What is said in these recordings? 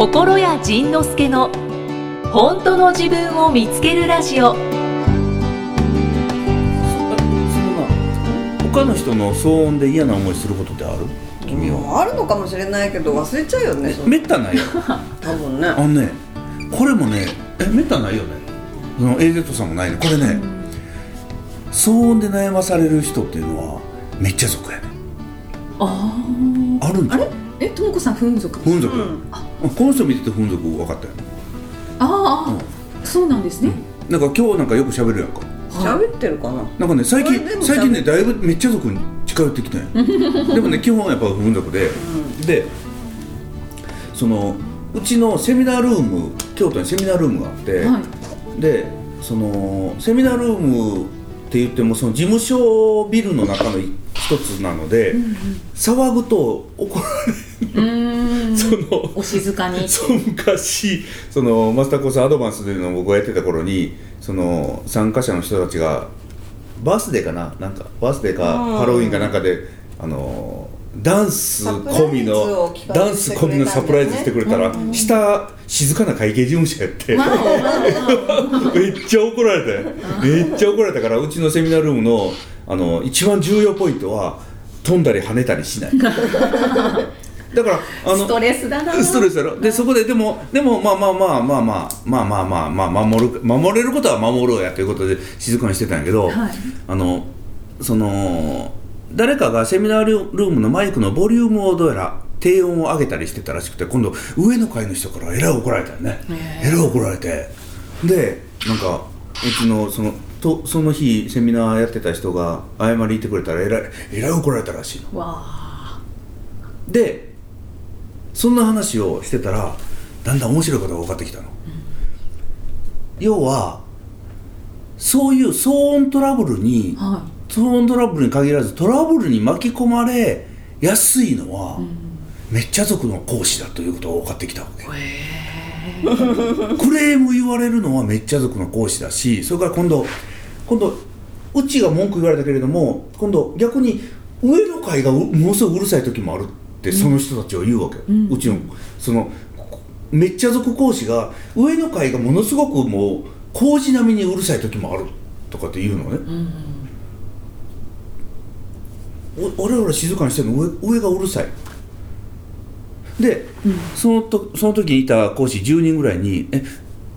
心谷仁之助の本当の自分を見つけるラジオ。他の人の騒音で嫌な思いすることってある？君は。あるのかもしれないけど忘れちゃうよね。そめったないよ。多分ね。あのねこれもねえめったないよね。その AZ さんもないね。これね騒音で悩まされる人っていうのはめっちゃ族やね。ああるんじあれ？えともこさん風俗風俗、うんこの人見てて風俗分かったよ。ああ、そうなんですね、なんか今日なんかよく喋るやんか。喋ってるかな。なんかね最近最近ねだいぶめっちゃ族に近寄ってきてんでもね基本はやっぱ風俗で、でそのうちのセミナールーム京都にセミナールームがあって、はい。でそのセミナールームって言ってもその事務所ビルの中の一つなので、騒ぐと怒らうーん。れるそのお静かに。そう昔そのマスターコースアドバンスというのを僕がやってた頃にその参加者の人たちがバースデーかな？なんかバースデーかうん。ハロウィンかなんかであのダンス込みの企画ダンス込みのサプライズしてくれたら、うん。下静かな会計事務所やって、めっちゃ怒られたよめっちゃ怒られたからうちのセミナールームのあの一番重要ポイントは飛んだり跳ねたりしない だからあのストレスだな。ストレスやろ。でそこででもでもまあまあまあまあまあまあまあまあまあ守る守れることは守ろうやということで静かにしてたんやけど、はい。あのその誰かがセミナールームのマイクのボリュームをどうやら低音を上げたりしてたらしくて今度上の階の人からえらい怒られたよね。へえ。らい怒られて。でなんかうちのそのとその日セミナーやってた人が謝り言ってくれたらえらいえらい怒られたらしいの。でそんな話をしてたらだんだん面白いことが分かってきたの、要はそういう騒音トラブルには騒音トラブルに限らずトラブルに巻き込まれやすいのは、めっちゃ族の講師だということが分かってきたわけ。いへクレーム言われるのはめっちゃ族の講師だしそれから今度今度うちが文句言われたけれども今度逆に上の階がうものすごいうるさい時もあるってその人たちは言うわけよ、うちのそのめっちゃ族講師が上の階がものすごくもう工事並みにうるさい時もあるとかって言うのね、お俺ら静かにしてるの上上がうるさい。で、そのとその時にいた講師10人ぐらいに「え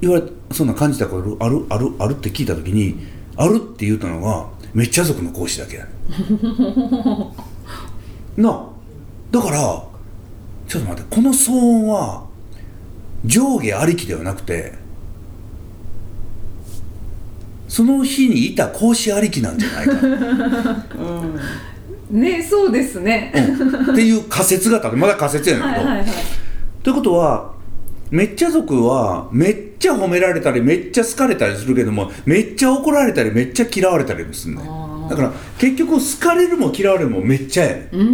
言われそんな感じたことある？ある？ある?」って聞いた時に「ある」って言ったのがめっちゃ族の講師だけやねん。なあだからちょっと待ってこの騒音は上下ありきではなくてその日にいた講師ありきなんじゃないかえ ねそうですね、っていう仮説が立ってまだ仮説やねんけど、はいはいはい。ということはめっちゃ族はめっちゃ褒められたりめっちゃ好かれたりするけどもめっちゃ怒られたりめっちゃ嫌われたりもするねだから結局好かれるも嫌われるもめっちゃやねうんうんう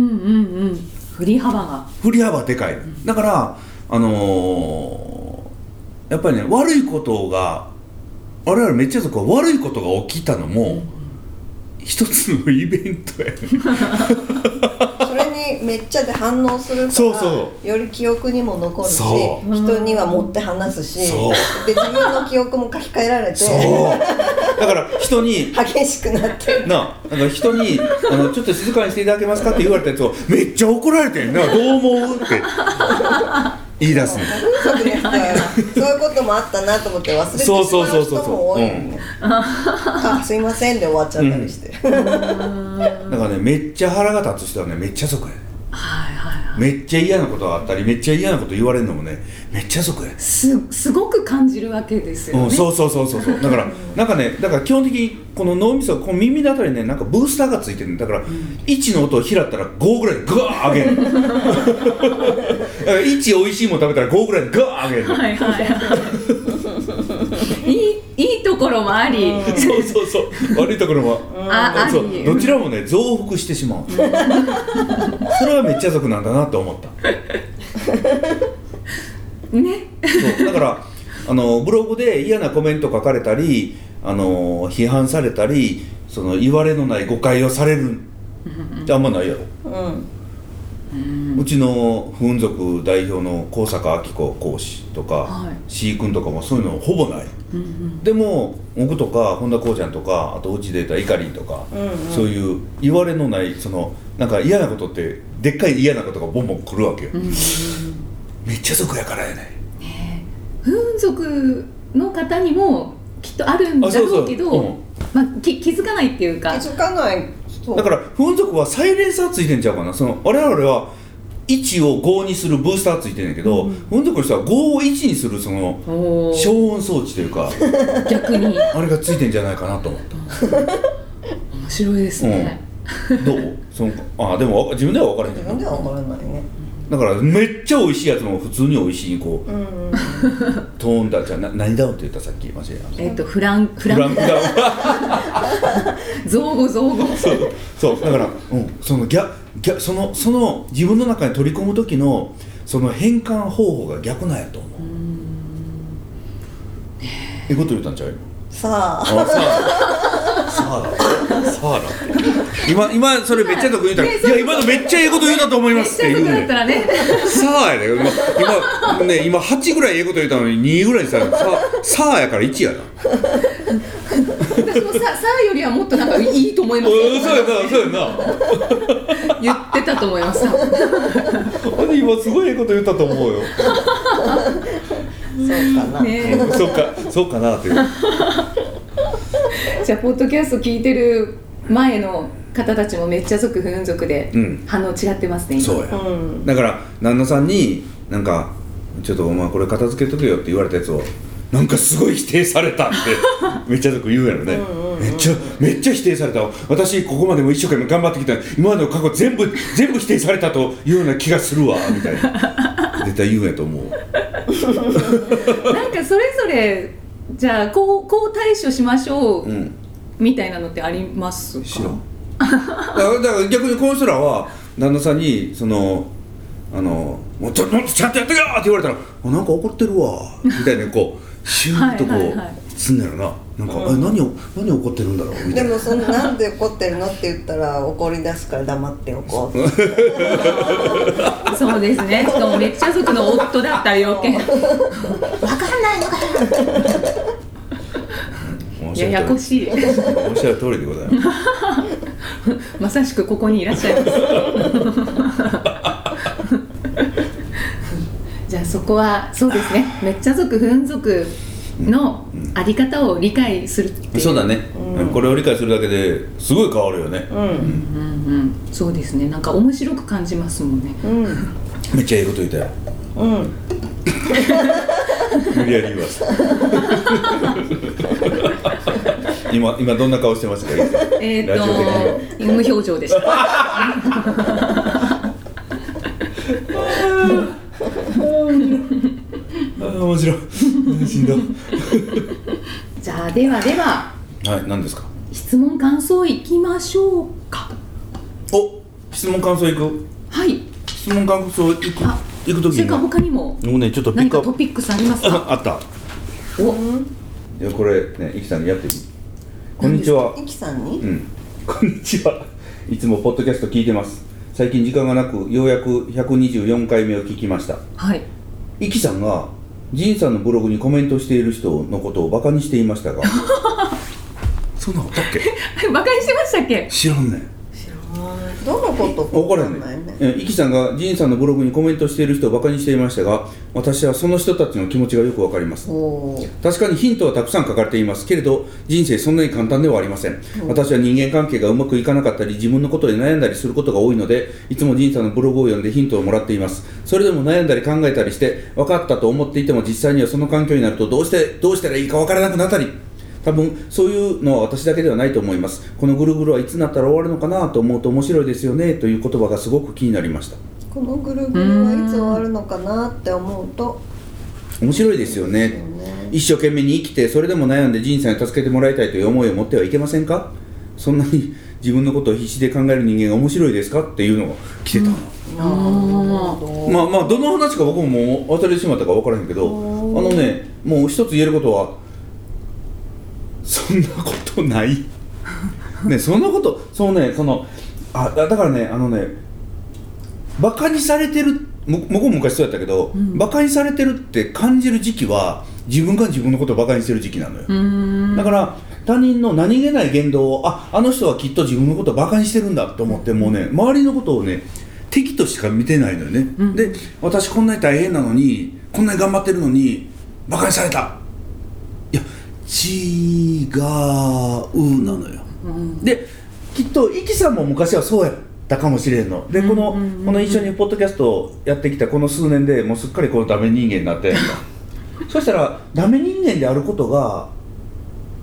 ん振り幅が。振り幅でかい。だからあのーやっぱりね悪いことが我々めっちゃ悪いことが起きたのも、一つのイベントや。ねそれにめっちゃで反応するからそうそより記憶にも残るしそう。人には持って話すしそう。で自分の記憶も書き換えられてそう。だから人に激しくなってなあなんか人にあの「ちょっと静かにしていただけますか?」って言われたやつをめっちゃ怒られてんな。どう思うって言い出すのそういうこともあったなと思って忘れてしまうそうそうそうそう人も多いよねあすいませんで終わっちゃったりして、だからねめっちゃ腹が立つ人はねめっちゃ族やねはいはいはい。めっちゃ嫌なことがあったりめっちゃ嫌なこと言われるのもねめっちゃ族や。ねすすごく感じるわけですよね、うん、そうそうそうそうそう。だからなんかねだから基本的にこの脳みそこの耳のあたりにねなんかブースターがついてるんだから、1の音を拾ったら5ぐらいグワー上げる。だから1美味しいもの食べたら5ぐらいガー上げる。はいはいはいころもあり、そうそうそう。悪いところも。ああそう。りどちらもね増幅してしまう。それはめっちゃ族なんだなって思った。ね。そう。だからあのブログで嫌なコメント書かれたりあの批判されたりその言われのない誤解をされる。ってあんまないやろ。うんうちの不運族代表の高坂明子講師とか、はい。C 君とかもそういうのほぼない、でも僕とか本田こうちゃんとかあとうちでいたいかりんとか、そういう言われのないそのなんか嫌なことってでっかい嫌なことがボンボン来るわけよ、めっちゃ族やからやね。不運族の方にもきっとあるんだろうけどうん。まあ、き気づかないっていうか。気づかないだから不運族はサイレンサーついてんちゃうかな。その我々は1を5にするブースターついてんねんけど、不運族の人は5を1にするその消音装置というか 逆に。あれがついてんじゃないかなと思った。面白いですね、どう？そのあでもわ自分では分からへんけど。自分では分からないねだからめっちゃ美味しいやつも普通に美味しいこう、うん。うんトーンだじゃあな何だって言ったさっき間違ええっ、とフランフフラン。ランクダウン造語造語。そうそう。だから、うん、その逆逆そのその自分の中に取り込む時のその変換方法が逆なんやと思う。え。えこと言ったんちゃう？さあ。あさあさあださあだ今今それめっちゃ得意言うたら、いや今のめっちゃええこと言うたと思います。って言うねちゃ得だったらねさあやで。今今ね今8ぐらいええこと言うたのに2ぐらいにさささあやから1やな。私もささあよりはもっとなんかいいと思います。うんそうやなそうやな。言ってたと思います。今すごいええこと言ったと思うよ。そうかな、ね。そうかそうかなっていうじゃあポッドキャスト聞いてる前の方たちもめっちゃ族不運族でうん。反応違ってますね今。そうや、うん。だから旦那さんになんか「ちょっとお前これ片付けとけよ」って言われたやつをなんかすごい否定されたって めっちゃよく言うやろね。めっちゃめっちゃ否定された私ここまでも一生懸命頑張ってきた今までの過去全部全部否定されたというような気がするわみたいな。絶対言うんやと思う。なんかそれぞれじゃあこうこう対処しましょう、うんみたいなのってありますか？知らんだからだから逆にこの人らは旦那さんにそのあのもうちょもっとちゃんとやってけよ！って言われたらあなんか怒ってるわみたいなこうシューッとこう、はいはいはい。すんのやろな。なんか、あ何を何怒ってるんだろう？みたいな。でもそのなんで怒ってるのって言ったら怒り出すから黙っておこう そうですね。しかもめっちゃ族の夫だったら余計 ややこしい。おっしゃる通りでございます。まさしくここにいらっしゃいます。じゃあそこはそうですね。めっちゃ族不運族のあり方を理解するっていう。そうだね、これを理解するだけですごい変わるよね、うん。うんうん。そうですね。なんか面白く感じますもんね。うん。めっちゃええこと言ったよ。うん。無理やり言わせ今今どんな顔してましたか？えっ、ラジオ的には。と無表情でした。あ あ面白い。しんどい。じゃあではでは。はい何ですか？質問感想いきましょうか。お質問感想いく？はい。質問感想いくあ行くときに。それから他にももうねちょっとピ何ックアップ。かトピックスありますか？あった。おいやこれねイキさんにやってみ。こんにちは。イキさんに？うん。こんにちは。いつもポッドキャスト聞いてます。最近時間がなくようやく124回目を聞きました。はい。イキさんがジンさんのブログにコメントしている人のことをバカにしていましたが。そんなことあったっけ？バカにしてましたっけ？知らんねんどのことか分からないね。えイキさんがジンさんのブログにコメントしている人をバカにしていましたが私はその人たちの気持ちがよくわかります。確かにヒントはたくさん書かれていますけれど人生そんなに簡単ではありません、私は人間関係がうまくいかなかったり自分のことで悩んだりすることが多いのでいつも仁さんのブログを読んでヒントをもらっています。それでも悩んだり考えたりして分かったと思っていても実際にはその環境になるとどうしてどうしたらいいか分からなくなったり多分そういうのは私だけではないと思います。このぐるぐるはいつになったら終わるのかなと思うと面白いですよね。という言葉がすごく気になりました。このぐるぐるはいつ終わるのかなって思うと。面白いですよね。ね。一生懸命に生きてそれでも悩んで人生に助けてもらいたいという思いを持ってはいけませんか？そんなに自分のことを必死で考える人間が面白いですか？っていうのが来てたな、なるほどまあまあどの話か僕ももう忘れてしまったか分からへんけどあのねもう一つ言えることはそんなことない。ねそんなことそうねそのあだだからねあのねバカにされてるむ向こうも昔そうやったけど、バカにされてるって感じる時期は自分が自分のことをバカにしてる時期なのよ、だから他人の何気ない言動をああの人はきっと自分のことをバカにしてるんだと思ってもうね周りのことをね敵としか見てないのよね、で私こんなに大変なのにこんなに頑張ってるのにバカにされた違うなのよ、できっとイキさんも昔はそうやったかもしれんの。でこの,、この一緒にポッドキャストをやってきたこの数年でもうすっかりこのダメ人間になってんの。そしたらダメ人間であることが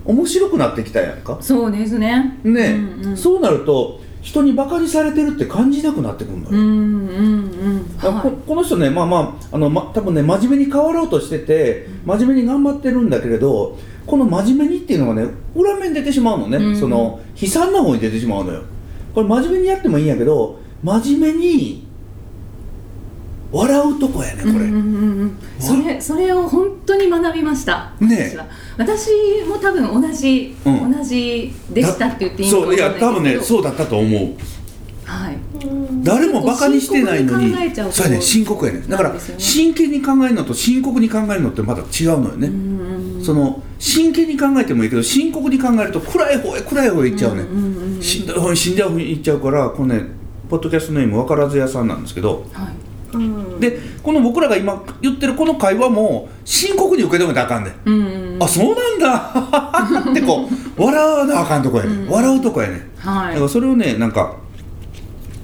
面白くなってきたやんか。そうですね。ね、うんうん。そうなると人にバカにされてるって感じなくなってくるのよ、うんうんうんだからこはこの人ねまあまああの、ま、多分ね真面目に変わろうとしてて真面目に頑張ってるんだけれどこの真面目にっていうのがね裏面に出てしまうのね、うん。その悲惨な方に出てしまうのよ。これ真面目にやってもいいんやけど真面目に笑うとこやねこれ、いうんうんうんうん。それそれを本当に学びました。ねえ。私は。私も多分同じ、うん。同じでしたって言っていいのかそういや多分ねうそうだったと思う。はい。誰もバカにしてないのに。そうやね深刻やね。だから真剣に考えるのと深刻に考えるのってまた違うのよね、うんうんその真剣に考えてもいいけど深刻に考えると暗い方へ暗い方へ行っちゃうね、うんうんうん死んだ方に死んだ方に行っちゃうからこのねポッドキャストネーム分からず屋さんなんですけど。はい。うん。でこの僕らが今言ってるこの会話も深刻に受け止めたらあかんね、うんうんうん。あそうなんだ。ってこう笑わなあかんとこやね、笑うとこやねはい。だからそれをねなんか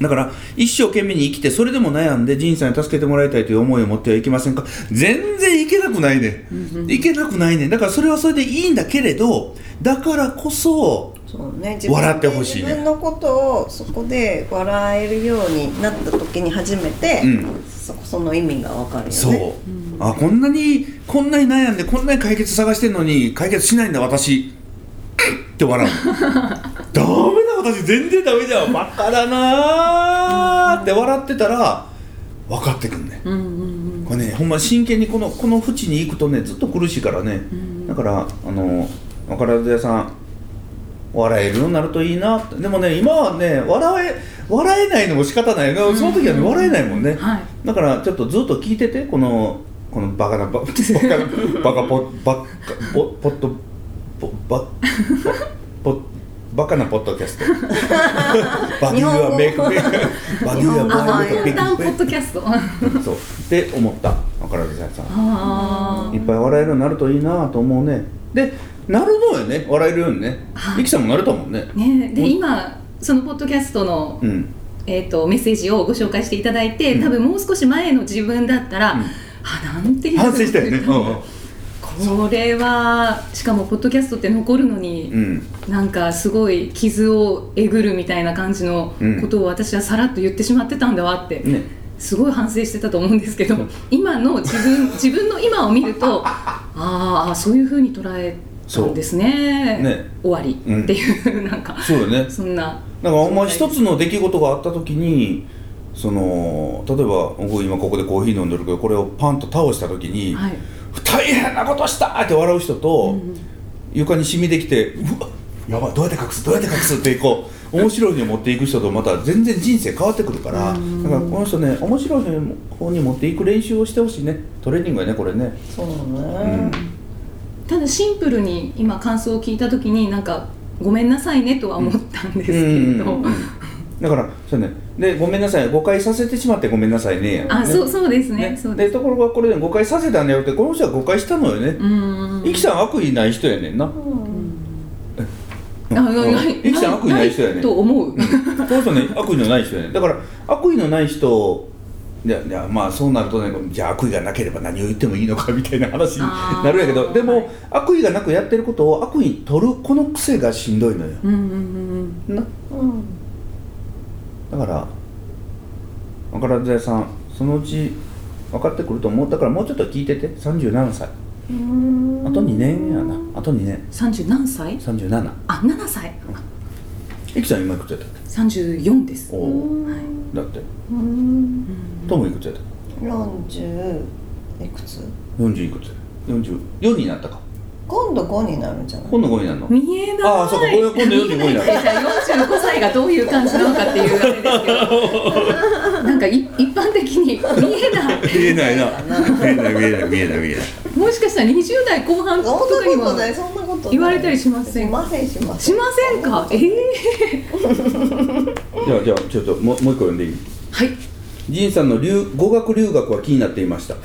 だから一生懸命に生きてそれでも悩んで仁さんに助けてもらいたいという思いを持ってはいけませんか？全然いけなくないね、いけなくないね。だからそれはそれでいいんだけれどだからこそそうね。笑ってほしいね。自分のことをそこで笑えるようになった時に初めて、うん。そその意味がわかるよね。そう、あこんなにこんなに悩んでこんなに解決探してんのに解決しないんだ私。って笑う。ダメだ私全然ダメじゃん。バカだなーって笑ってたら分かってくんね、うんうんこれねほんま真剣にこのこの淵に行くとねずっと苦しいからね、だからあの若らず屋さん笑えるようになるといいなって。でもね今はね笑え笑えないのも仕方ないよその時はね笑えないもんね、はい。だからちょっとずっと聞いててこのこのバカなババカなバカポバカポポッドポバポバカなポッドキャスト。バデューはメイク。メイクバデューはメイクメイああポックドキャスト。そう。って思った。若らさんあいっぱい笑えるようになるといいなと思うね。でなるのよね。笑えるようにね。はいリキさんもなれたもんね。あね。で今そのポッドキャストの、うん。えー、とメッセージをご紹介していただいて、多分もう少し前の自分だったら、うん。あなんていう反省したよね。うんうんこれはしかもポッドキャストって残るのに、うん。なんかすごい傷をえぐるみたいな感じのことを私はさらっと言ってしまってたんだわって、ね。すごい反省してたと思うんですけど今の自分 自分の今を見るとああそういうふうに捉えたんですね。ね。終わりうんっていう、なんかそうよね。そんな。だからお前一つの出来事があった時にその例えば僕今ここでコーヒー飲んでるけどこれをパンと倒した時に、はい大変なことしたって笑う人と、床に染みできてうわやばいどうやって隠すどうやって隠すってこう面白いに持っていく人とまた全然人生変わってくるから、だからこの人ね面白い方に持っていく練習をしてほしいね。トレーニングやねこれね、そうね、うん。ただシンプルに今感想を聞いた時になんかごめんなさいねとは思ったんですけれど、うんうんうんだからそうね。でごめんなさい。誤解させてしまってごめんなさいね。やあね。そうそうですね。ね。そうです。でところがこれで誤解させたんだよってこの人は誤解したのよね。うん。イキさん悪意ない人やねんな。イキさん悪意ない人やねん。と思う。この人ね悪意のない人やねだから悪意のない人いやいやまあそうなるとねじゃあ悪意がなければ何を言ってもいいのかみたいな話になるんやけどでも悪意がなくやってることを悪意に取るこの癖がしんどいのよ。うんうんうん。な。うんだから若らず屋さんそのうち分かってくると思う。だからもうちょっと聞いてて。37歳うん。あと2年やな。あと2年。30何歳？37あ7歳。イキさん今いくつやった？っけ34です。おおだって。うん。トムいくつやった？っ40いくつ？け40いくつ。や44になったか今度5になるんじゃない？今度5になるの？見えない。ああそうかこれ今度45になるじゃあ45歳がどういう感じなのかっていうあれですけどなんかかい一般的に見えない。見えないな。見えない見えない見えない見えない。もしかしたら20代後半とそんかにもなことないそんなことない言われたりしませんしませんしません。しませんか？ええじゃあじゃあちょっともうもう一個読んでいい？はい。仁さんの留語学留学は気になっていました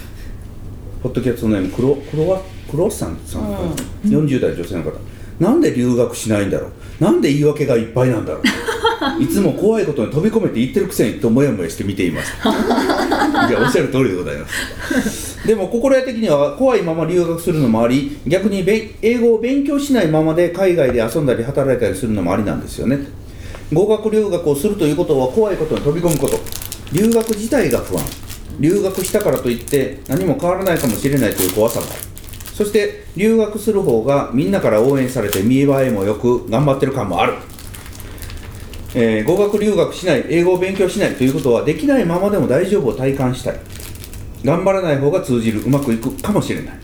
ポッドキャストネームクロクロワクロッサンさん。かな、40代女性の方。なんで留学しないんだろう。なんで言い訳がいっぱいなんだろう。いつも怖いことに飛び込めて言ってるくせにともやもやして見ていましたいやおっしゃる通りでございます。でも心得的には怖いまま留学するのもあり逆にべ英語を勉強しないままで海外で遊んだり働いたりするのもありなんですよね。語学留学をするということは怖いことに飛び込むこと。留学自体が不安留学したからといって何も変わらないかもしれないという怖さもある。そして留学する方がみんなから応援されて見栄えもよく頑張ってる感もある、えー語学留学しない英語を勉強しないということはできないままでも大丈夫を体感したい。頑張らない方が通じるうまくいくかもしれない、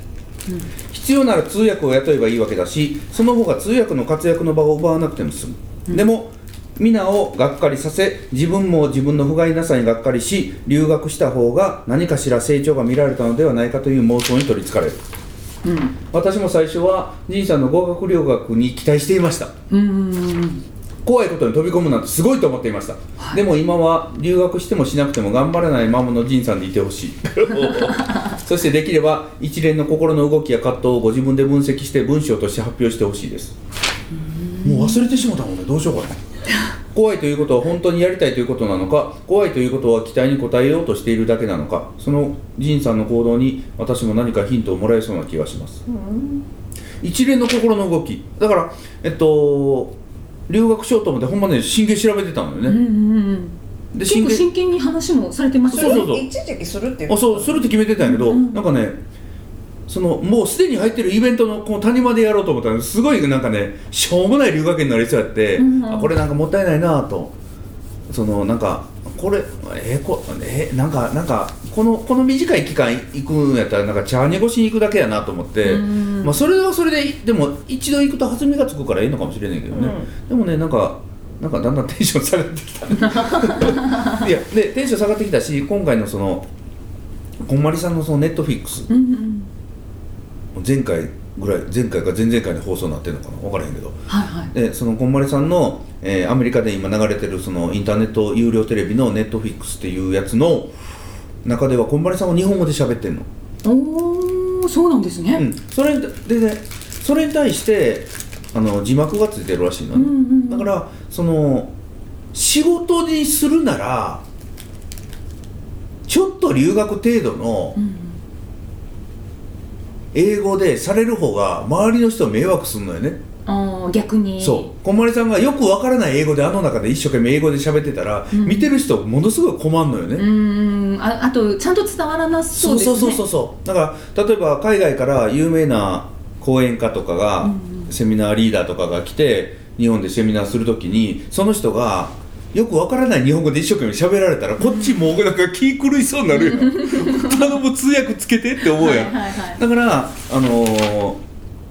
必要なら通訳を雇えばいいわけだしその方が通訳の活躍の場を奪わなくても済む、でも皆をがっかりさせ自分も自分の不甲斐なさにがっかりし留学した方が何かしら成長が見られたのではないかという妄想に取りつかれる。うん私も最初は仁さんの語学留学に期待していました。うん怖いことに飛び込むなんてすごいと思っていました、でも今は留学してもしなくても頑張らないままの仁さんでいてほしい。そしてできれば一連の心の動きや葛藤をご自分で分析して文章として発表してほしいです。もう忘れてしまったもんね。どうしようかな 怖いということは本当にやりたいということなのか怖いということは期待に応えようとしているだけなのかその仁さんの行動に私も何かヒントをもらえそうな気がします、一連の心の動き。だからえっと留学しようと思ってほんまね真剣に調べてたのよね、うんうんうん。で結構真剣に話もされてましたそうそうそう。一時期するっていうあそうするって決めてたんやけど、うん。なんかねそのもうすでに入ってるイベントのこの谷間でやろうと思ったらす。ごいなんかねしょうもない留学園になりそうやって、うん。あこれなんかもったいないなと。そのなんかこれえー、こえーなんかなんかこのこの短い期間行くんやったらなんか茶に越しに行くだけやなと思って、うん。まあ、それはそれででも一度行くと弾みがつくからいいのかもしれないけどね、でもねなんかなんかだんだんテンション下がってきた。いやでテンション下がってきたし今回のそのこんまりさんのそのネットフィックスうんうん前回ぐらい前回か前々回で放送になってるのかな？分からへんけど。はいはい。でそのこんまりさんの、えーアメリカで今流れてるそのインターネット有料テレビのネットフィックスっていうやつの中ではこんまりさんは日本語で喋ってんの、おおそうなんですね、うん、それでねそれに対してあの字幕がついてるらしいの。ね、うんうんうん。だからその仕事にするならちょっと留学程度のうん英語でされる方が周りの人迷惑するのよね、逆に。そう。こんまりさんがよくわからない英語であの中で一生懸命英語で喋ってたら、うん。見てる人ものすごい困るのよね、うんああとちゃんと伝わらなそうですね。そうそうそうそうだから例えば海外から有名な講演家とかが、うんセミナーリーダーとかが来て日本でセミナーするときにその人がよくわからない日本語で一生懸命喋られたらこっちもうなんか気狂いそうになるよ 頼む通訳つけてって思うやん、はいはいはいだからあのー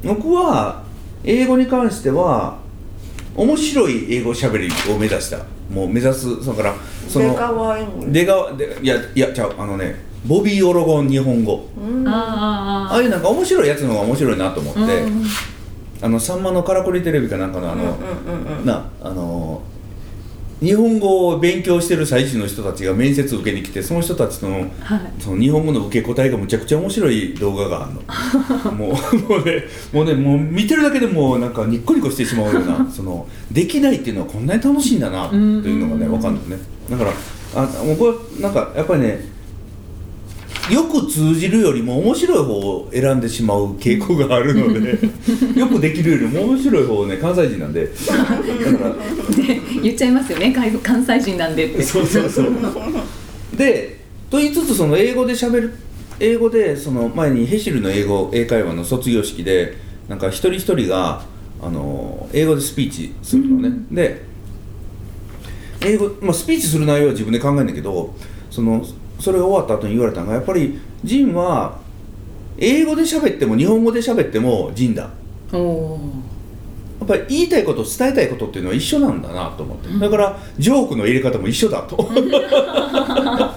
僕は英語に関しては面白い英語しゃべりを目指した。もう目指すだからそのデカワイン。出川でいやいやちゃうあのねボビー・オロゴン日本語。うん。あああいうなんか面白いやつの方が面白いなと思って、あうん。あのさんまのからくりテレビかなんかのあの、うんうんうんうん。なあの日本語を勉強してる最中の人たちが面接受けに来てその人たちのはい。その日本語の受け答えがむちゃくちゃ面白い動画があるの。もうもうねもうねもう見てるだけでもうなんかニッコニコしてしまうような そのできないっていうのはこんなに楽しいんだなっていうのがねうん分かるのね。だからあ僕はなんかやっぱりねよく通じるよりも面白い方を選んでしまう傾向があるので よくできるよりも面白い方をね関西人なんで。だから言っちゃいますよね。関関西人なんでって。そうそうそう。でと言いつつその英語で喋る英語でその前にヘシルの英語英会話の卒業式でなんか一人一人があの英語でスピーチするのね、で英語、まあ、スピーチする内容は自分で考えるんだけどそのそれが終わった後に言われたのがやっぱりジンは英語で喋っても日本語で喋ってもジンだ。おおっぱり言いたいこと伝えたいことっていうのは一緒なんだなと思って、だからジョークの入れ方も一緒だと。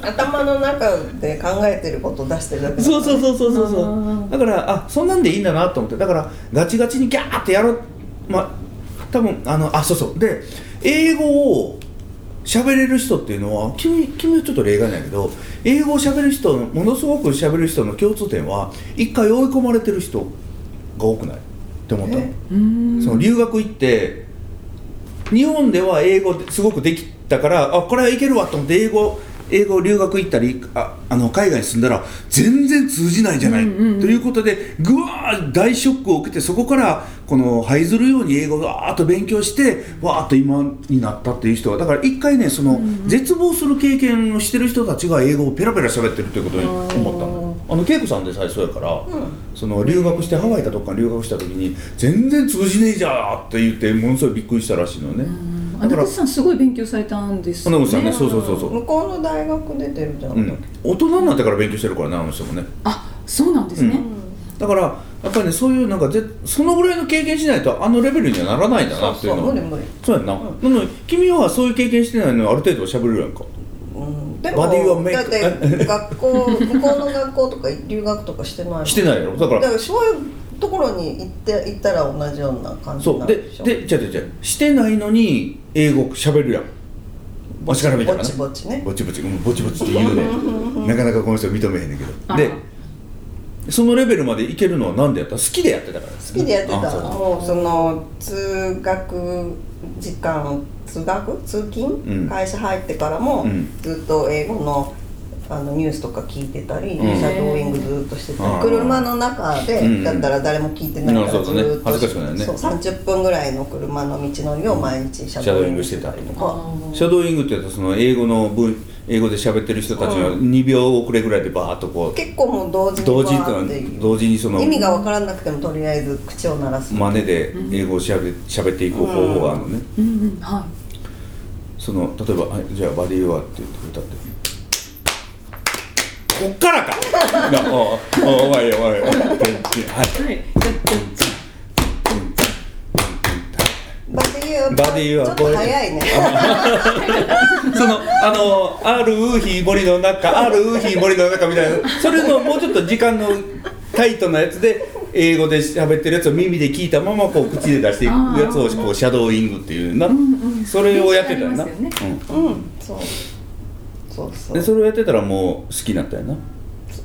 頭の中で考えてることを出してるだけだそうそうそうそうそうそあうだからあそんなんでいいんだなと思って。だからガチガチにギャーってやろう。まあ多分あのあそうそう。で英語を喋れる人っていうのは君君はちょっと例外なんやけど英語を喋る人ものすごく喋る人の共通点は一回追い込まれてる人が多くない？って思ったの。その留学行って日本では英語すごくできたからあこれはいけるわと思って英語英語留学行ったりああの海外に住んだら全然通じないんじゃない、うんうんうん。ということでぐわー大ショックを受けてそこからこの這いずるように英語をわーっと勉強してわーっと今になったっていう人はだから一回ねその、絶望する経験をしてる人たちが英語をペラペラ喋ってるということに思ったの。あの恵子さんでさえそうやから、その留学してハワイかどっかに留学した時に全然通じねえじゃーって言ってものすごいびっくりしたらしいのね、あ野口さんすごい勉強されたんです野口さんねそうそうそうそう。向こうの大学出てるじゃん、うん、大人になってから勉強してるからねあの人もね。あそうなんですね、だからやっぱりねそういうなんかぜそのぐらいの経験しないとあのレベルにはならないんだなっていうのは。う無理無理、そうやんな、なのに君はそういう経験してないのにある程度は喋れるやんか。うん、でバディはもメイクだって学校向こうの学校とか留学とかしてないしてないやろ。だからだからそういうところに行って行ったら同じような感じになるでしょ？でじゃじゃじゃしてないのに英語喋るやん。わしから見たらぼちぼちね。ぼちぼち。うんぼちぼちって言うね。なかなかこの人認めへんねんけど。あ。でそのレベルまでいけるのはなんでやった？好きでやってたから。好きでやってた。あそう。もうその通学時間通学？通勤、ん。会社入ってからも、うん。ずっと英語のあのニュースとか聞いてたり、うん。シャドーイングずっとしてたり。車の中で、うん。だったら誰も聞いてないからうん。そうだね。ずっと恥ずかしくないね。そう30分ぐらいの車の道のりを毎日シャドーイングしてたりとか、シャドーイングってやつはその英語の文英語で喋ってる人たちが2秒遅れぐらいでバーッとこう結構もう同時に同時同時にその意味が分からなくてもとりあえず口を鳴らす。真似で英語をしゃべ喋っていく方法があるのね、うん。うん。はい。その例えばはい「じゃあバディ・ユア」って言って歌ってこっからか。なおおおお前よはいはい。バディユーバディユーちょっと早いねそのあのある日森の中ある日森の中みたいな。それのもうちょっと時間のタイトなやつで英語で喋ってるやつを耳で聞いたままこう口で出していくやつをこうシャドーイングっていうな、それをやってたよな、練習ありますようんそうそううん、そう。でそれをやってたらもう好きになったよな。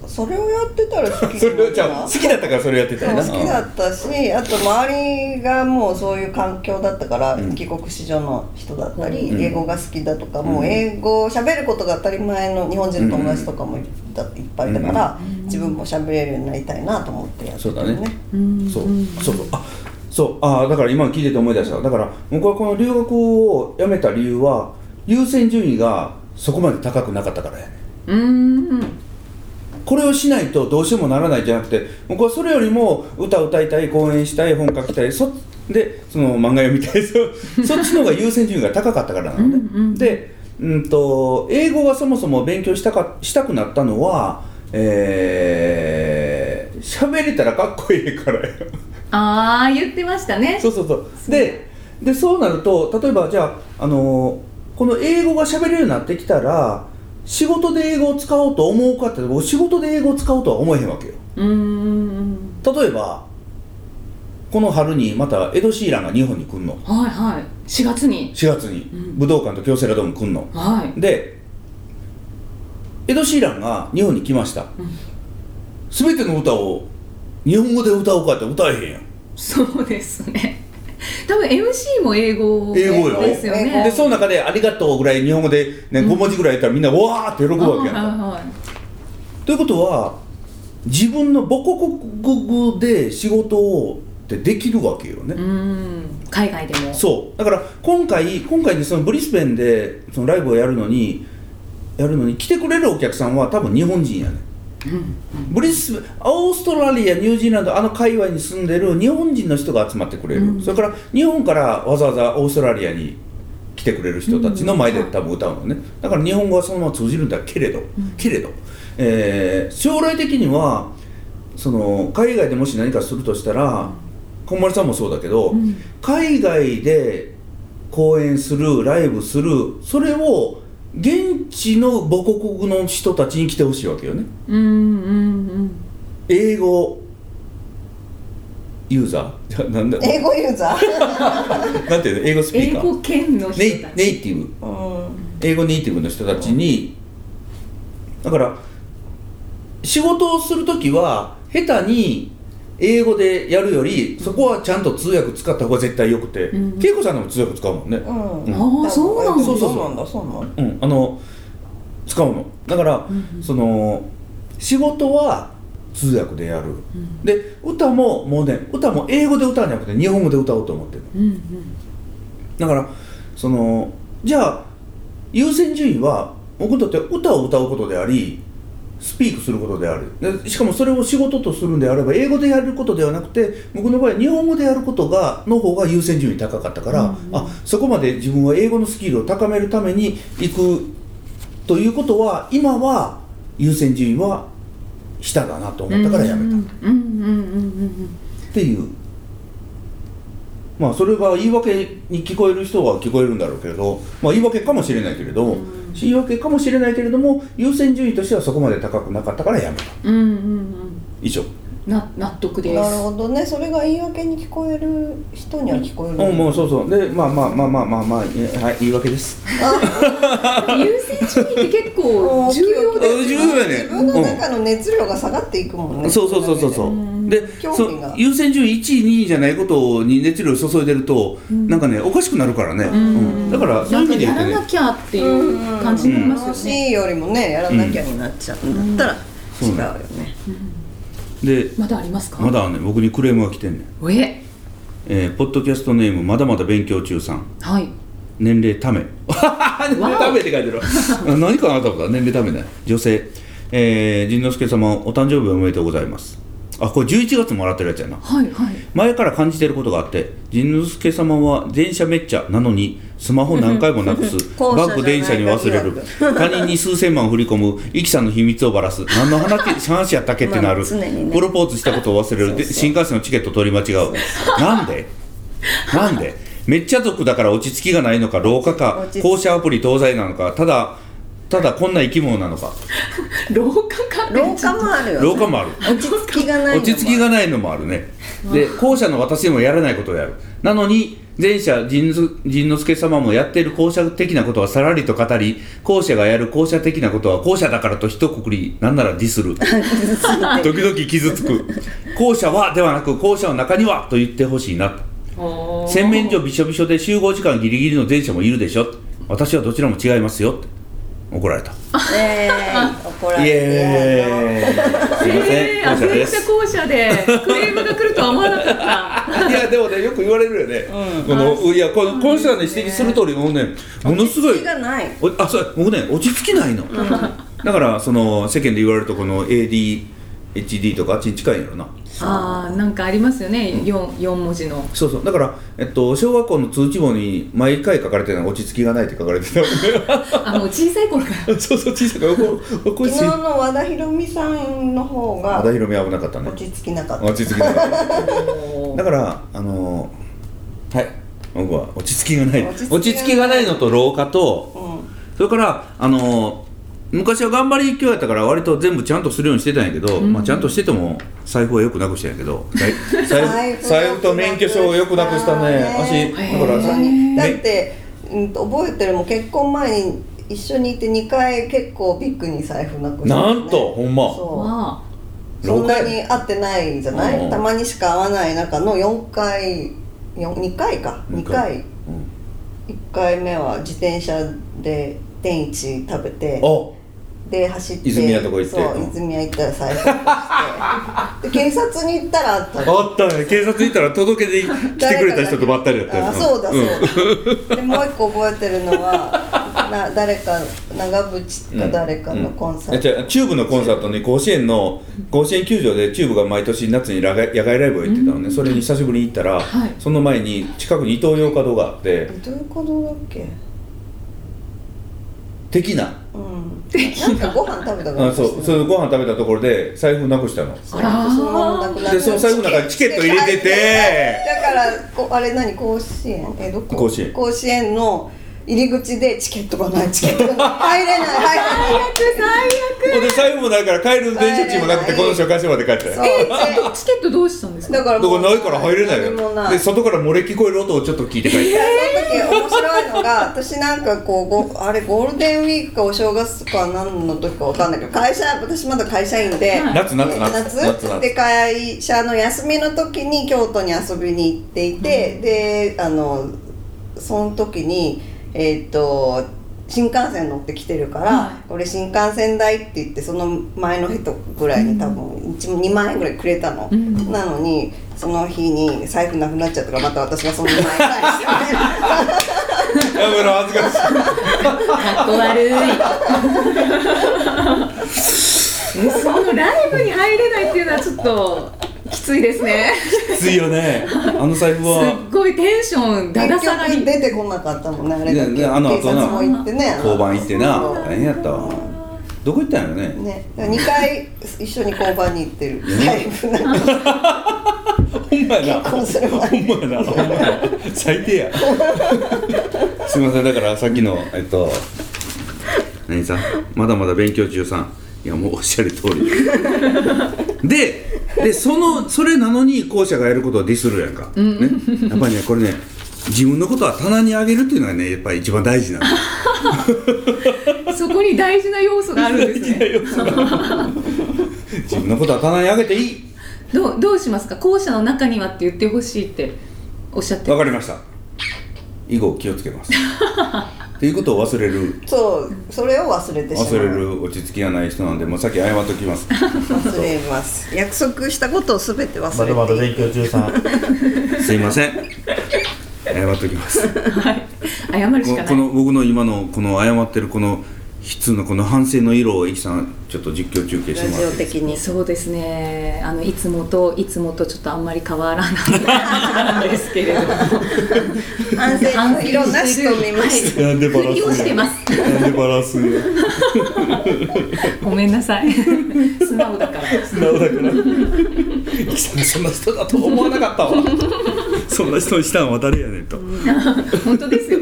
それをやってたら好き それをじゃあ好きだったからそれやってたよな。好きだったしあと周りがもうそういう環境だったから、うん。帰国子女の人だったり、うん。英語が好きだとか、もう英語を喋ることが当たり前の日本人の友達とかもいたいっぱいいたから、自分も喋れるようになりたいなと思ってやってたそうだね。うん。そうそうそう。あそう。あだから今聞いてて思い出した。だから僕はこの留学をやめた理由は優先順位がそこまで高くなかったからや。ねうん。うんこれをしないとどうしてもならないじゃなくて僕はそれよりも歌歌いたい講演したい本書きたいそでその漫画読みたいそそっちの方が優先順位が高かったからなのね。で、うん、と英語がそもそも勉強したかしたくなったのはえー喋れたらかっこいいからよ。ああ言ってましたね。そうそうそう。ででそうなると例えばじゃあ、あのーこの英語が喋れるようになってきたら仕事で英語を使おうと思うかって僕仕事で英語を使おうとは思えへんわけよ。うん。うん例えばこの春にまたエド・シーランが日本に来んの。はいはい。4月に。4月に。武道館と京セラドーム来んの。はい。でエド・シーランが日本に来ました、全ての歌を日本語で歌おうかって歌えへんやん。そうですね多分 MC も英語英語よ。ですよね。でその中で「ありがとう」ぐらい日本語で、ね5文字ぐらい言ったらみんなわーって喜ぶわけやん。か、はいはいはい。ということは自分の母国語で仕事をってできるわけよね、うん。海外でも。そう。だから今回今回ねそのブリスベンでそのライブをやるのにやるのに来てくれるお客さんは多分日本人やね、ブリスオーストラリアニュージーランドあの界隈に住んでる日本人の人が集まってくれる、それから日本からわざわざオーストラリアに来てくれる人たちの前で多分歌うのね。だから日本語はそのまま通じるんだけれど、けれど、えー将来的にはその海外でもし何かするとしたら本丸さんもそうだけど、うん。海外で公演するライブするそれを現地の母国の人たちに来てほしいわけよね。うんうんうん。英語ユーザー？じゃあなんだ？英語ユーザー？なんていうの？英語スピーカー？英語圏の人ネイたちネイティブ。うん。英語ネイティブの人たちにだから仕事をする時は下手に英語でやるよりそこはちゃんと通訳使った方が絶対よくて、うん。恵子さんでも通訳使うもんね、うん。ああそうなんだ。そうそうそう。そうなんだそうなんだ。うん、あの使うの。だから、その仕事は通訳でやる、で歌ももうね歌も英語で歌うんじゃなくて日本語で歌おうと思ってるうんうん。だからそのじゃあ優先順位は僕にとって歌を歌うことでありスピークすることである。でしかもそれを仕事とするんであれば英語でやることではなくて僕の場合は日本語でやることがの方が優先順位高かったから、あそこまで自分は英語のスキルを高めるために行くということは今は優先順位は下だなと思ったからやめた。っうんうんうんうんうんていう。まあそれが言い訳に聞こえる人は聞こえるんだろうけれど、まあ、言い訳かもしれないけれど、言い訳かもしれないけれども優先順位としてはそこまで高くなかったからやめた。うんうんうん。以上。な納得です。なるほどね。それが言い訳に聞こえる人には聞こえる。うんもうそうそう。でまあまあまあまあまあまあえはい言い訳です。優先順位って結構重要でうん重要だよね。自分の中の熱量が下がっていくもんね、そうそうそうそうそう。うんで優先順位1位2位じゃないことに熱量を注いでると、なんかねおかしくなるからね、うん。だからそうないかうん意味で言うとね。やらなきゃっていう感じになります楽しよね、いよりもねやらなきゃになっちゃうんだったらうん。違うよね、でまだありますか？まだね僕にクレームが来てんねん、え。えーポッドキャストネームまだまだ勉強中さん。はい。年齢ため。年齢ためって書いてる。あ 何かなと思ったら年齢ためね。女性。えー、陣之助様お誕生日おめでとうございますあこれ11月もらってるやつやな。はいはい。前から感じてることがあって陣之助様は電車めっちゃなのにスマホ何回もなくす。バッグ電車に忘れる。他人に数千万振り込むイキさんの秘密をばらす。何の話 話やったっけってなる、まあね。プロポーズしたことを忘れる。で新幹線のチケット取り間違う。なんで？なんで？めっちゃ族だから落ち着きがないのか廊下か降車アプリ搭載なのかただただこんな生き物なのか。廊下か廊下もあるよ、ね、廊下もある。落ち着きがないのも落ち着きがないのもあるね。で後者の私でもやらないことをやる。なのに前者陣之助様もやっている後者的なことはさらりと語り後者がやる後者的なことは後者だからと一括りなんならディスる。時々傷つく。後者はではなく後者の中にはと言ってほしいな。洗面所びしょびしょで集合時間ギリギリの前者もいるでしょ。私はどちらも違いますよ怒られた。えー、怒られイてエーイ。すいませえん後者ー、です。めっちゃ後者でクレームが来るとは思わなかった。いやでもねよく言われるよね、このいやこのこの人がね指摘する通りもうねものすごい落ち着きがない。おあそう僕ね落ち着きないの、だからその世間で言われるとこの ADHD とかあっちに近いんやろなあーなんかありますよね、四四文字の。そうそう。だから、えっと、小学校の通知簿に毎回書かれてるのは落ち着きがないって書かれてた あもう小さい頃から。そうそう小さいからこ昨日の和田博美さんの方和が田博美危なかったね。落ち着きなかった。落ち着きなかった。だからあのーはい。僕は落ち着きがない。落ち着きがない。落ち着きがないのと廊下とうん。それからあのー昔は頑張り一挙やったから割と全部ちゃんとするようにしてたんやけど、まあ、ちゃんとしてても財布はよくなくしたんやけど財布財布と免許証をよくなくしたね。ね。足だからさだっねて、うん、と覚えてるもん結婚前に一緒にいて2回結構ビッグに財布なくしたね。なんとほんま。そそんなに会ってないじゃない、うん。たまにしか会わない中の4回4 2回か。2回。うん。1回目は自転車で天一食べて。あで走って泉谷とこ行って。そううん泉谷行ったら財布なくして。で警察に行ったらあったあったね。警察行ったら届けて 来てくれた人とばったりやったやつあそうだそうだ、でもう一個覚えてるのはな誰か長渕か誰かのコンサート、えじゃあチューブのコンサートに甲子園の甲子園球場でチューブが毎年夏に野外ライブを行ってたのね、それに久しぶりに行ったら、はい。その前に近くに伊東洋華堂があって。どういうことだっけ？的な。うん。なんかご飯食べたかそうそのご飯食べたところで財布なくしたの。でその財布の中にチケット入れてて。だからこあれ何甲子園？えどこ？甲子園。甲子園の入り口でチケットがないチケットが。な い入れない。入れない。ほんで財布もないから帰る電車賃もなくてこの人貸してまで帰ったよそうえチケットどうしたんですか？だからだからないから入れない何もない。よで外から漏れ聞こえる音をちょっと聞いて帰っいてやその時面白いのが私なんかこうごあれゴールデンウィークかお正月か何の時かわかんないけど会社私まだ会社員で、はい。夏夏夏。夏？夏夏。で会社の休みの時に京都に遊びに行っていて、であのその時にえっ、と新幹線乗ってきてるから、はこれ新幹線代って言ってその前の人ぐらいに多分2万円ぐらいくれたの、うん。なのにその日に財布なくなっちゃったからまた私がその2万円返してやめろ恥ずかしい。かっこ悪い。えそのライブに入れないっていうのはちょっときついですね。きついよね。あの財布すはっごいテンションだだ結下がり。局出てこなかったもんねあれだけ。あの後な。交番行ってな。そう大変やったわ。どこ行ったんやろね。ね2回一緒に交番に行ってる。財布なんか。ほんまやな。結婚する前。ほんまやな。ほんまや最低や。すいません。だからさっきのえっと何さん？まだまだ勉強中さん。いやもうおっしゃる通り。ででそのそれなのに校舎がやることはディスるやんか、ね、やっぱりねこれね自分のことは棚にあげるっていうのがねやっぱり一番大事なんだ そこに大事な要素があるんですね。自分のことは棚にあげていい。どうどうしますか？校舎の中にはって言ってほしいっておっしゃって。わかりました。以後気をつけます っていうことを忘れる。そうそれを忘れてしまう。忘れる落ち着きがない人なんでもうさっき謝っときます。忘れます。約束したことをすべて忘れて。まだまだ勉強中さん。すいません。謝っときます。はい。謝るしこかない。この僕の今のこの謝ってるこの筆のこの反省の色をいきさんちょっっと実況中継してラジオもらっていい的にそうですね。あのいつもといつもとちょっとあんまり変わらないなんですけれども。反省の色なしと見ました。なんでバラ振りをしてますなんでバラすんのごめんなさい。素直だから。素直だから。イキさんがそんな人だと思わなかったわ。そんな人にしたんは誰やねんと。本当ですよ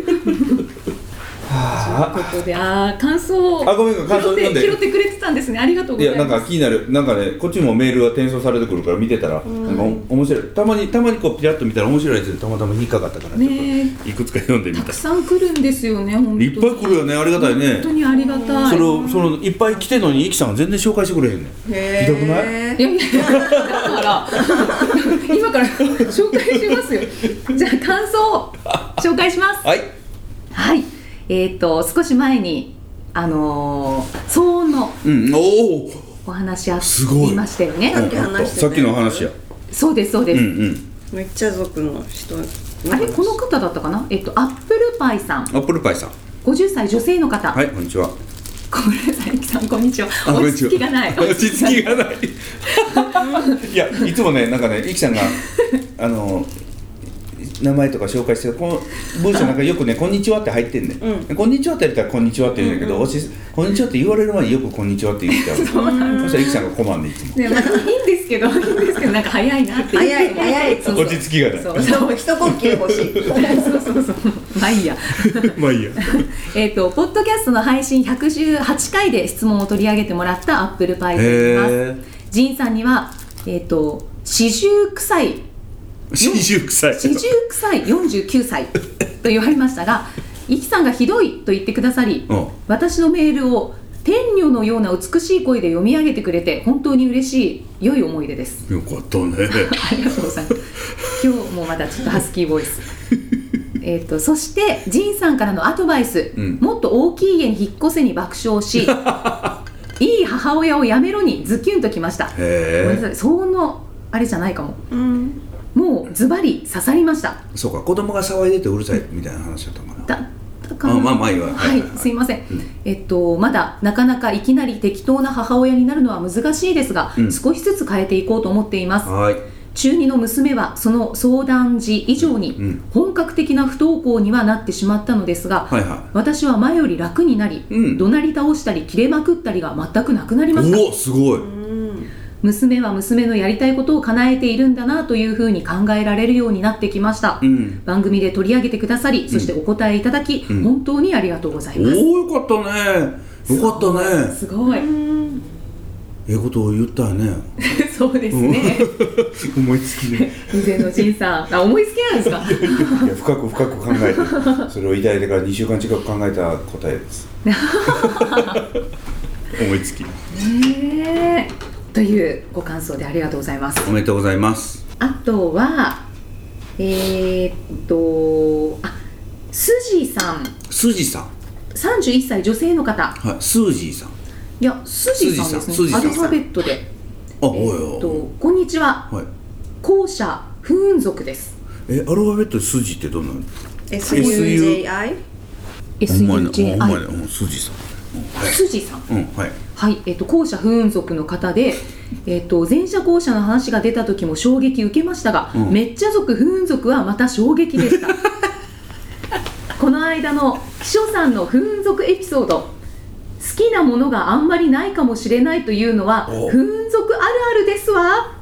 はということであー感想をあごめん感想拾って拾ってくれてたんですねありがとうごいやざいます。なんか気になる。なんかねこっちもメールが転送されてくるから見てたら、なんかお面白い。たまにたまにこうピラッと見たら面白いやつでたまたま引っかかったからちょっねといくつか読んでみた。たくさん来るんですよね本当に。いっぱい来るよねありがたいね。本当にありがたい。それをそのいっぱい来てんのにイキさんは全然紹介してくれへんねん。へひどくない？いやいやだから 今から 紹介しますよ。じゃあ感想を紹介します。はい。はいえっ、と少し前にあのー騒音のうん。おおお話あすごいりましたよね。さっきさっきの話や。そうですそうです、うんうん。めっちゃ族の人。あれこの方だったかな？えっとアップルパイさん。アップルパイさん。50歳女性の方、はいこんにちは。ごめんなさいさんこんにちは。あこんにちは。落ち着きがない。落ち着きがない。いやいつもねなんかねイキさんがあの名前とか紹介してこの文章なんかよくね「こんにちは」って入ってんね、ん、こんにちはって言ったら「こんにちは」って言うんだけど、おしこんにちはって言われる前によく「こんにちは」って言っちゃうそしたらイキさんが困んねいつも。ね、まあ、いいんですけどいいんですけどなんか早いなって早い早い。そうそう落ち着きがない。そう。一一呼吸欲しい。そうそうそう。まあいいや。まあいいや。えっとポッドキャストの配信118回で質問を取り上げてもらったアップルパイと言います。ジンさんにはえっ、と四十臭い四十臭い四十臭い49歳と言われましたがイキさんがひどいと言ってくださりうん。私のメールを天女のような美しい声で読み上げてくれて本当に嬉しい良い思い出です。よかったね。ありがとうございます。今日もまだちょっとハスキーボイス。えっとそしてジンさんからのアドバイス、うん。もっと大きい家に引っ越せに爆笑し いい母親をやめろにズキュンときました。ごめんへなさい。騒音のあれじゃないかも。うんもうズバリ刺さりました。えそうか子供が騒いでてうるさいみたいな話だったのかな。だったかなあまあまあいいわ。ははいいすいません、ん。えっとまだなかなかいきなり適当な母親になるのは難しいですが、うん。少しずつ変えていこうと思っています。はい。中2の娘はその相談時以上にうん。本格的な不登校にはなってしまったのですが、はいは私は前より楽になり、うん。怒鳴り倒したり切れまくったりが全くなくなりました。いおおすごい娘は娘のやりたいことを叶えているんだなというふうに考えられるようになってきました、うん。番組で取り上げてくださりそしてお答えいただき、うん。本当にありがとうございおます、およかったね。よかったね。すごい。ええことを言ったよね。そうですね。思いつきで。以前の仁さんあ思いつきなんですか？いや深く深く考えてそれをいただいてから2週間近く考えた答えです。思いつき。ねえというご感想でありがとうございます。おめでとうございます。あとはえー、っとあスジーさん。スジさん。31歳女性の方。はいスージーさん。いやスジーさんですスジーさんねアルファベットで。あえーっとこんにちは。はい。後者不運族です。えアルファベットでスジってどんなの？SUJI? SUJI まにうんスジさん。はい。スジーさん。うんはいはい、えっと後者不運族の方で、えっと前者後者の話が出た時も衝撃受けましたが、うん。めっちゃ族不運族はまた衝撃でした。この間の秘書さんの不運族エピソード好きなものがあんまりないかもしれないというのはお。不運族あるあるですわ。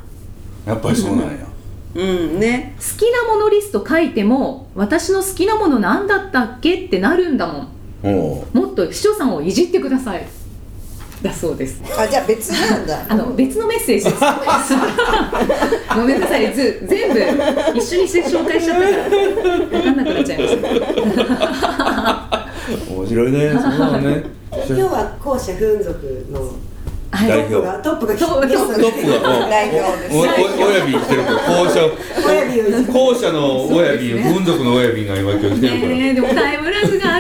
やっぱりそうなんや。うんね。好きなものリスト書いても私の好きなもの何だったっけってなるんだもん。もっと秘書さんをいじってくださいだそうです。あじゃあ別なんだ。あの別のメッセージです。ごめんなさい、ず全部一緒にして紹介しちゃったから。分かんなくなっちゃいました。面白いね。そうだね。今日は後者不運族のはい。代表。トップがトップが。トップが。代表です。親瓶来てるから校舎親指をいじ校舎の親瓶文族の親瓶が今今日来てるから。ねえでもタイムラグが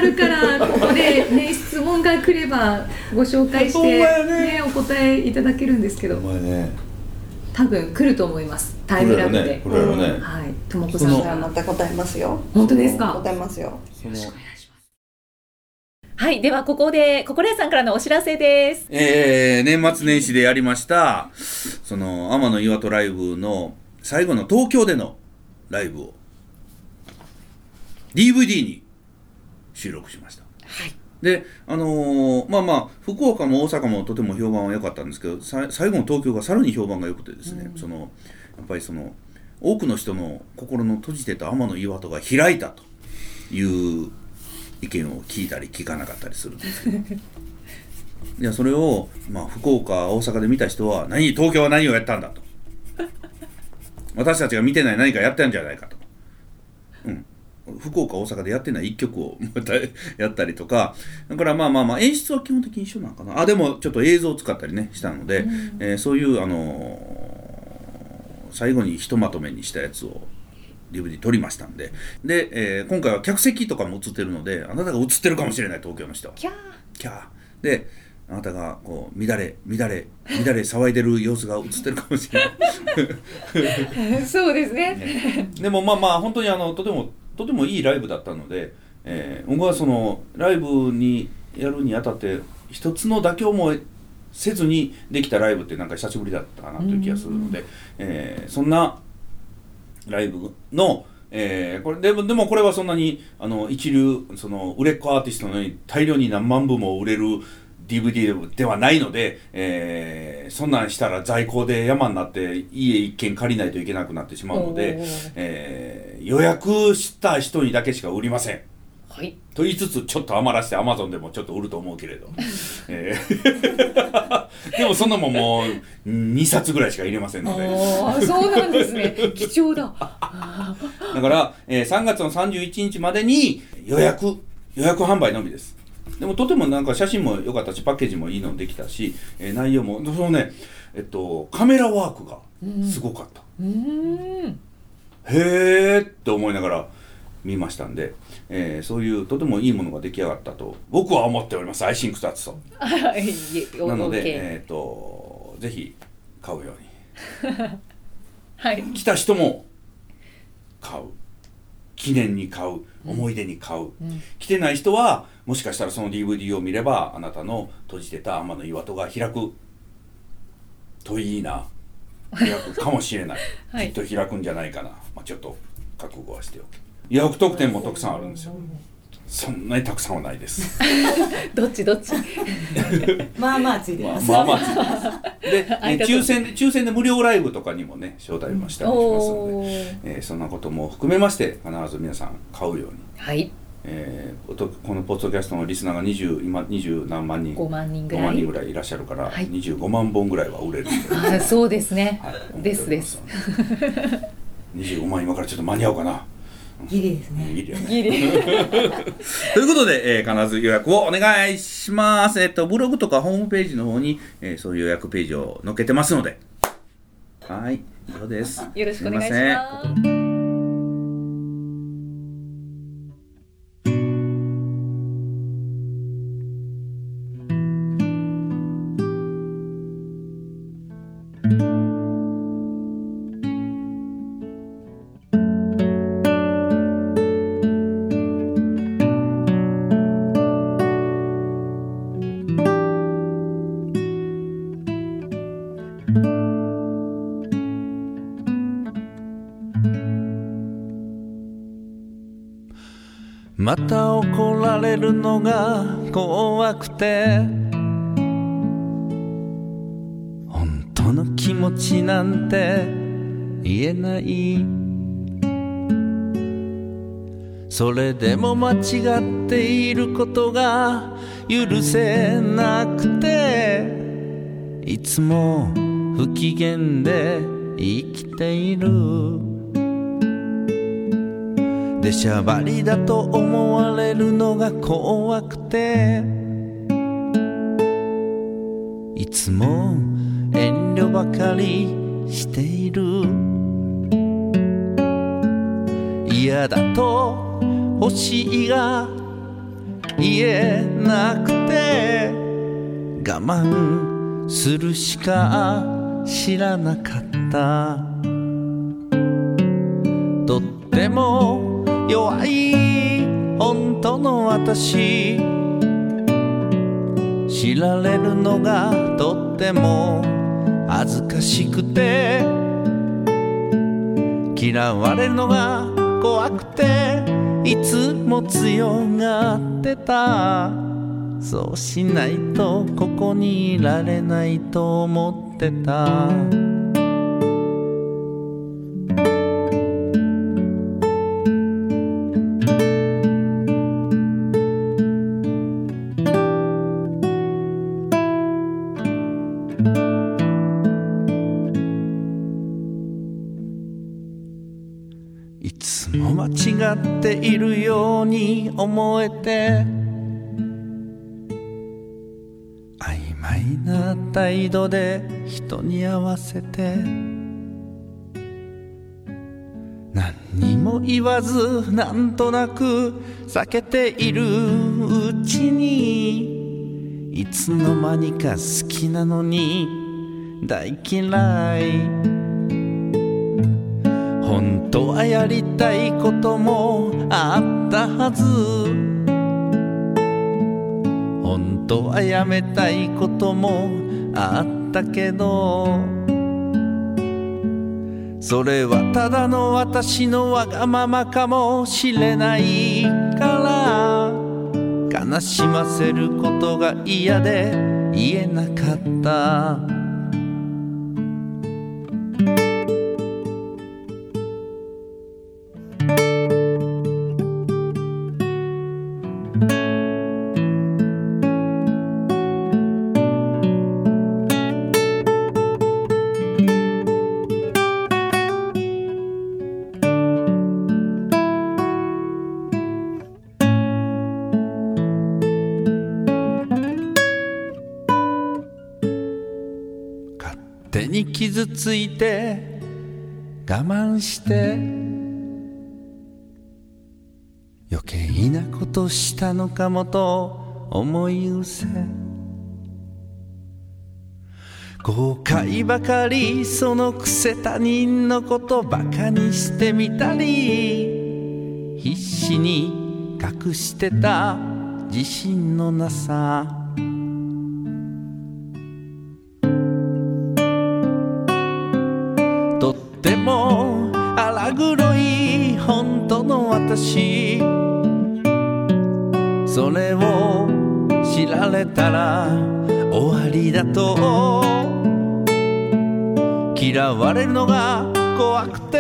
問が来ればご紹介してね。ねお答えいただけるんですけど。お前ね。多分来ると思います。タイムラグで。これやろね。はい、ともこさんがまた答えますよ。本当ですか？答えますよ。そのはい、ではここで心屋さんからのお知らせです。えー、年末年始でやりましたその天の岩戸ライブの最後の東京でのライブを DVD に収録しました。はい。であのーまあまあ福岡も大阪もとても評判は良かったんですけどさ最後の東京がさらに評判が良くてですね、そのやっぱりその多くの人の心の閉じてた天の岩戸が開いたという意見を聞いたり聞かなかったりするんですけど。いやそれを、まあ、福岡大阪で見た人は何東京は何をやったんだと。私たちが見てない何かやったんじゃないかと。うん福岡大阪でやってない一曲をまた やったりとか。だからまあまあまあ演出は基本的に一緒なのかな。あでもちょっと映像を使ったりねしたので、えーそういうあのー最後にひとまとめにしたやつを DVD 撮りましたんで。で、えー今回は客席とかも映ってるのであなたが映ってるかもしれない東京の人は。キャー。キャー。であなたがこう乱れ乱れ乱れ騒いでる様子が映ってるかもしれない。そうですね。でもまあまあ本当にあのとてもとてもいいライブだったので、えー僕はそのライブにやるにあたって一つの妥協もせずにできたライブってなんか久しぶりだったかなという気がするので、えーそんなライブの、えーこれでもでもこれはそんなにあの一流その売れっ子アーティストのように大量に何万部も売れる DVD ではないので、えーそんなんしたら在庫で山になって家一軒借りないといけなくなってしまうのでえー予約した人にだけしか売りません。はい。と言いつつちょっと余らせてアマゾンでもちょっと売ると思うけれど、えー でもそんなもんもう2冊ぐらいしか入れませんので。ああ、そうなんですね。貴重だ。だから、えー3月の31日までに予約、予約販売のみです。でもとてもなんか写真も良かったし、パッケージもいいのできたし、えー内容も、そのね、えっと、カメラワークがすごかった。うーん。へーって思いながら見ましたんで、えーそういうとてもいいものが出来上がったと僕は思っております。アイシンク2つと。はい。なので、えっ、と、ぜひ買うように。はい。来た人も買う記念に買う思い出に買う、来てない人はもしかしたらその DVD を見ればあなたの閉じてた天の岩戸が開く。といいな。開くかもしれない、はい。きっと開くんじゃないかな、まあ、ちょっと覚悟はしておく予約特典もたくさんあるんですよそんなにたくさんはないです。どっちどっち？まあまあついてまあます。まあまあついてます。で、ね 抽選で抽選で無料ライブとかにもね招待もしたりしますのおで、ー。えーそんなことも含めまして必ず皆さん買うように、はい。えーこのポッドキャストのリスナーが20今20何万人。5万人ぐ5らい。万人ぐらいいらっしゃるから、はい。25万本ぐらいは売れる あそうですね、はい、ですです。25万今からちょっと間に合うかなギリですね。いいよねギリ ということで、えー必ず予約をお願いします。えっ、と、ブログとかホームページの方に、えーそういう予約ページを載っけてますので。はい、以上です。よろしくお願いしすままれるのが怖くて。本当の気持ちなんて言えない。それでも間違っていることが許せなくて。いつも不機嫌で生きている。出しゃばりだと思われるのが怖くて。いつも遠慮ばかりしている。嫌だと欲しいが言えなくて。我慢するしか知らなかった。とっても弱い本当の私知られるのがとっても恥ずかしくて嫌われるのが怖くていつも強がってた。そうしないとここにいられないと思ってた。違っているように思えて。曖昧な態度で人に合わせて。何にも言わずなんとなく避けているうちに。いつの間にか好きなのに大嫌い。当はやりたいこともあったはず。本当はやめたいこともあったけど。それはただの私のわがままかもしれないから。悲しませることが嫌で言えなかった。手に傷ついて我慢して余計なことしたのかもと思い失せ。後悔ばかりそのくせ他人のことバカにしてみたり必死に隠してた自信のなさ。しそれを知られたら終わりだと。嫌われるのが怖くて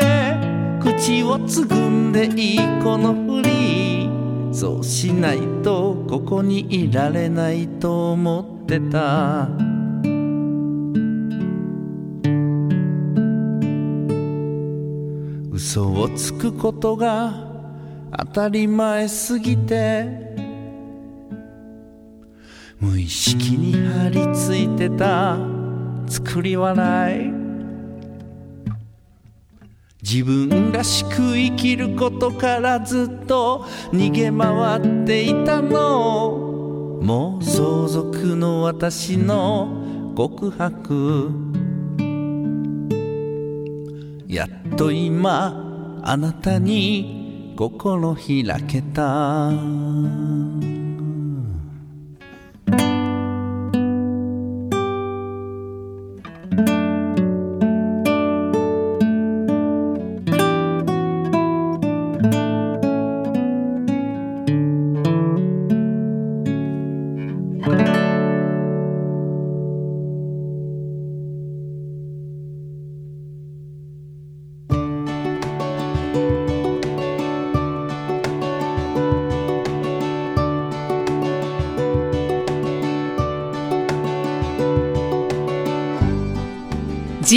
口をつぐんでいいこのふり。そうしないとここにいられないと思ってた。嘘をつくことが当たり前すぎて無意識に張り付いてた作り笑い。自分らしく生きることからずっと逃げ回っていたの。もう相続の私の告白。やっと今あなたに心開けた。